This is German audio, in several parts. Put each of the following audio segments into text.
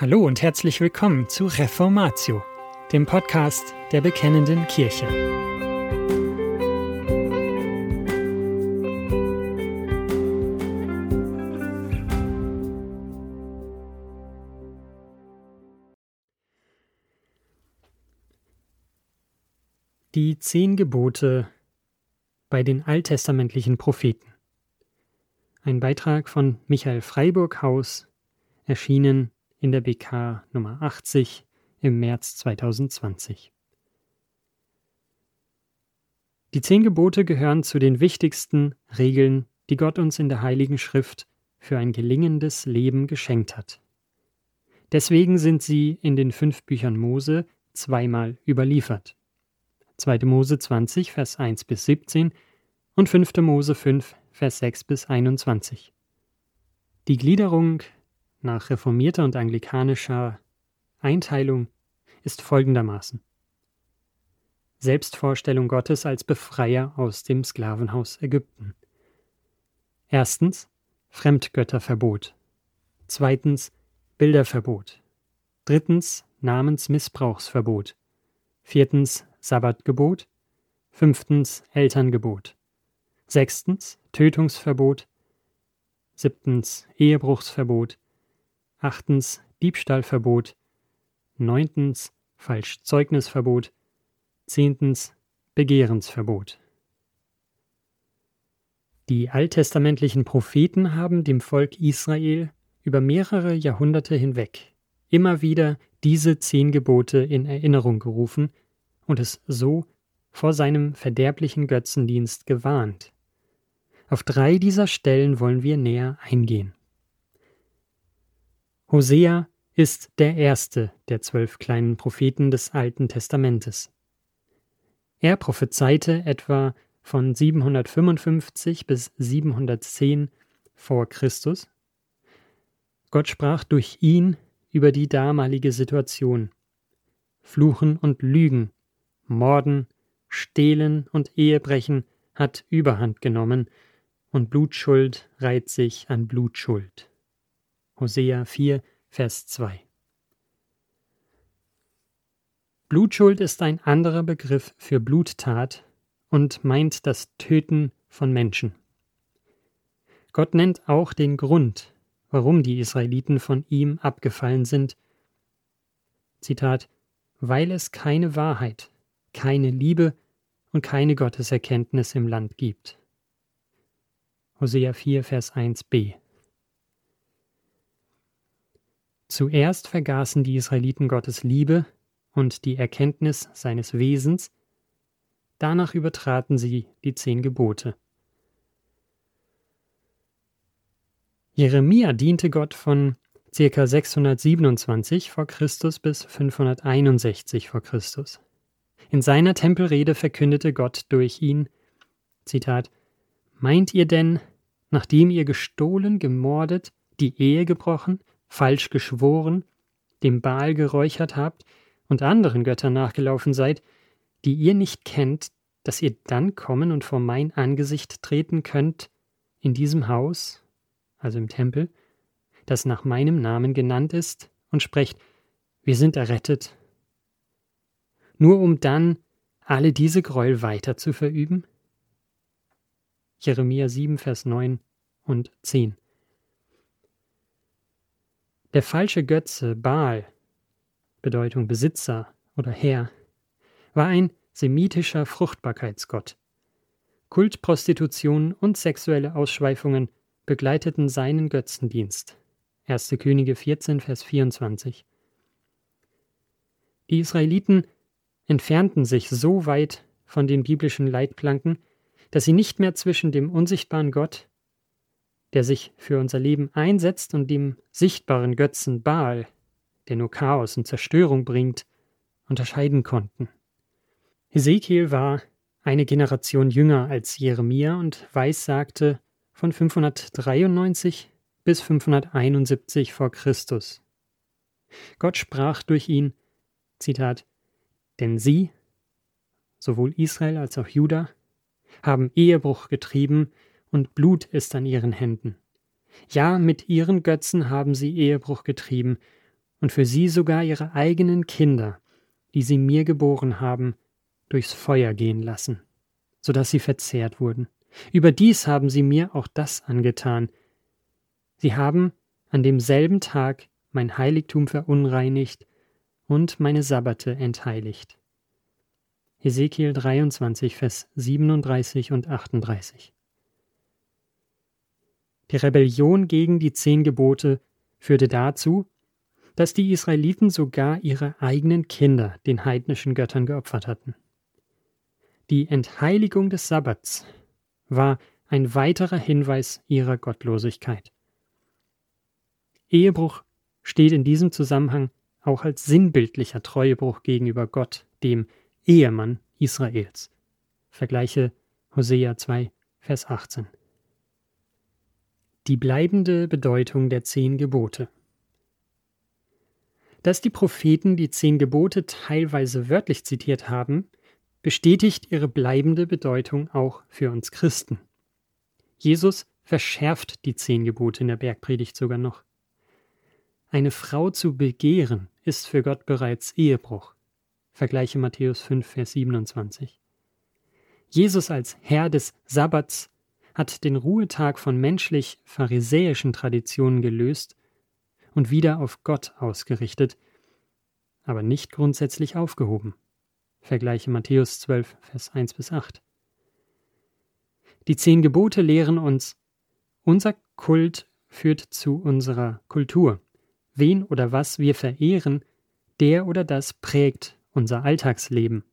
Hallo und herzlich willkommen zu Reformatio, dem Podcast der Bekennenden Kirche. Die zehn Gebote bei den alttestamentlichen Propheten. Ein Beitrag von Michael Freiburg-Haus, erschienen in der BK Nummer 80 im März 2020. Die zehn Gebote gehören zu den wichtigsten Regeln, die Gott uns in der Heiligen Schrift für ein gelingendes Leben geschenkt hat. Deswegen sind sie in den fünf Büchern Mose zweimal überliefert. 2. Mose 20, Vers 1 bis 17 und 5. Mose 5, Vers 6 bis 21. Die Gliederung nach reformierter und anglikanischer Einteilung ist folgendermaßen. Selbstvorstellung Gottes als Befreier aus dem Sklavenhaus Ägypten. Erstens Fremdgötterverbot. Zweitens Bilderverbot. Drittens Namensmissbrauchsverbot. Viertens Sabbatgebot. Fünftens Elterngebot. Sechstens Tötungsverbot. Siebtens Ehebruchsverbot achtens Diebstahlverbot, neuntens Falschzeugnisverbot, zehntens Begehrensverbot. Die alttestamentlichen Propheten haben dem Volk Israel über mehrere Jahrhunderte hinweg immer wieder diese zehn Gebote in Erinnerung gerufen und es so vor seinem verderblichen Götzendienst gewarnt. Auf drei dieser Stellen wollen wir näher eingehen. Hosea ist der erste der zwölf kleinen Propheten des Alten Testamentes. Er prophezeite etwa von 755 bis 710 vor Christus. Gott sprach durch ihn über die damalige Situation. Fluchen und Lügen, Morden, Stehlen und Ehebrechen hat Überhand genommen, und Blutschuld reiht sich an Blutschuld. Hosea 4, Vers 2. Blutschuld ist ein anderer Begriff für Bluttat und meint das Töten von Menschen. Gott nennt auch den Grund, warum die Israeliten von ihm abgefallen sind. Zitat, weil es keine Wahrheit, keine Liebe und keine Gotteserkenntnis im Land gibt. Hosea 4, Vers 1b. Zuerst vergaßen die Israeliten Gottes Liebe und die Erkenntnis seines Wesens, danach übertraten sie die zehn Gebote. Jeremia diente Gott von ca. 627 v. Chr. bis 561 v. Chr. In seiner Tempelrede verkündete Gott durch ihn, Zitat, Meint ihr denn, nachdem ihr gestohlen, gemordet, die Ehe gebrochen, falsch geschworen, dem Baal geräuchert habt und anderen Göttern nachgelaufen seid, die ihr nicht kennt, dass ihr dann kommen und vor mein Angesicht treten könnt in diesem Haus, also im Tempel, das nach meinem Namen genannt ist, und sprecht, wir sind errettet, nur um dann alle diese Gräuel weiter zu verüben? Jeremia 7, Vers 9 und 10. Der falsche Götze Baal, Bedeutung Besitzer oder Herr, war ein semitischer Fruchtbarkeitsgott. Kultprostitution und sexuelle Ausschweifungen begleiteten seinen Götzendienst. 1. Könige 14, Vers 24. Die Israeliten entfernten sich so weit von den biblischen Leitplanken, dass sie nicht mehr zwischen dem unsichtbaren Gott der sich für unser Leben einsetzt und dem sichtbaren Götzen Baal, der nur Chaos und Zerstörung bringt, unterscheiden konnten. Ezekiel war eine Generation jünger als Jeremia und weissagte von 593 bis 571 vor Christus. Gott sprach durch ihn, Zitat, denn sie, sowohl Israel als auch Juda, haben Ehebruch getrieben und Blut ist an ihren Händen. Ja, mit ihren Götzen haben sie Ehebruch getrieben, und für sie sogar ihre eigenen Kinder, die sie mir geboren haben, durchs Feuer gehen lassen, so dass sie verzehrt wurden. Überdies haben sie mir auch das angetan. Sie haben an demselben Tag mein Heiligtum verunreinigt und meine Sabbate entheiligt. Ezekiel 23, Vers 37 und 38. Die Rebellion gegen die zehn Gebote führte dazu, dass die Israeliten sogar ihre eigenen Kinder den heidnischen Göttern geopfert hatten. Die Entheiligung des Sabbats war ein weiterer Hinweis ihrer Gottlosigkeit. Ehebruch steht in diesem Zusammenhang auch als sinnbildlicher Treuebruch gegenüber Gott, dem Ehemann Israels. Vergleiche Hosea 2, Vers 18. Die bleibende Bedeutung der zehn Gebote. Dass die Propheten die zehn Gebote teilweise wörtlich zitiert haben, bestätigt ihre bleibende Bedeutung auch für uns Christen. Jesus verschärft die zehn Gebote in der Bergpredigt sogar noch. Eine Frau zu begehren ist für Gott bereits Ehebruch. Vergleiche Matthäus 5, Vers 27. Jesus als Herr des Sabbats hat den Ruhetag von menschlich-pharisäischen Traditionen gelöst und wieder auf Gott ausgerichtet, aber nicht grundsätzlich aufgehoben. Vergleiche Matthäus 12, Vers 1 bis 8. Die zehn Gebote lehren uns, unser Kult führt zu unserer Kultur. Wen oder was wir verehren, der oder das prägt unser Alltagsleben.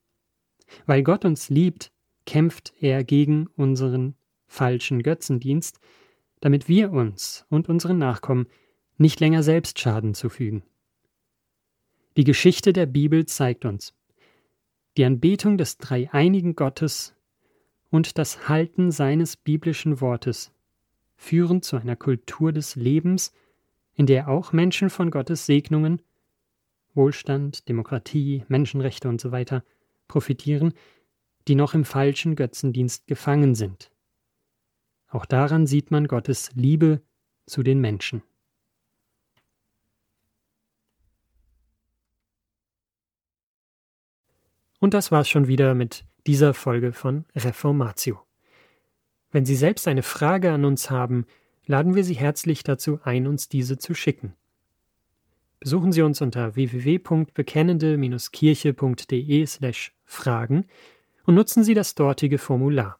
Weil Gott uns liebt, kämpft er gegen unseren falschen Götzendienst, damit wir uns und unseren Nachkommen nicht länger selbst Schaden zufügen. Die Geschichte der Bibel zeigt uns, die Anbetung des dreieinigen Gottes und das Halten seines biblischen Wortes führen zu einer Kultur des Lebens, in der auch Menschen von Gottes Segnungen Wohlstand, Demokratie, Menschenrechte usw. So profitieren, die noch im falschen Götzendienst gefangen sind. Auch daran sieht man Gottes Liebe zu den Menschen. Und das war's schon wieder mit dieser Folge von Reformatio. Wenn Sie selbst eine Frage an uns haben, laden wir Sie herzlich dazu ein, uns diese zu schicken. Besuchen Sie uns unter www.bekennende-kirche.de/fragen und nutzen Sie das dortige Formular.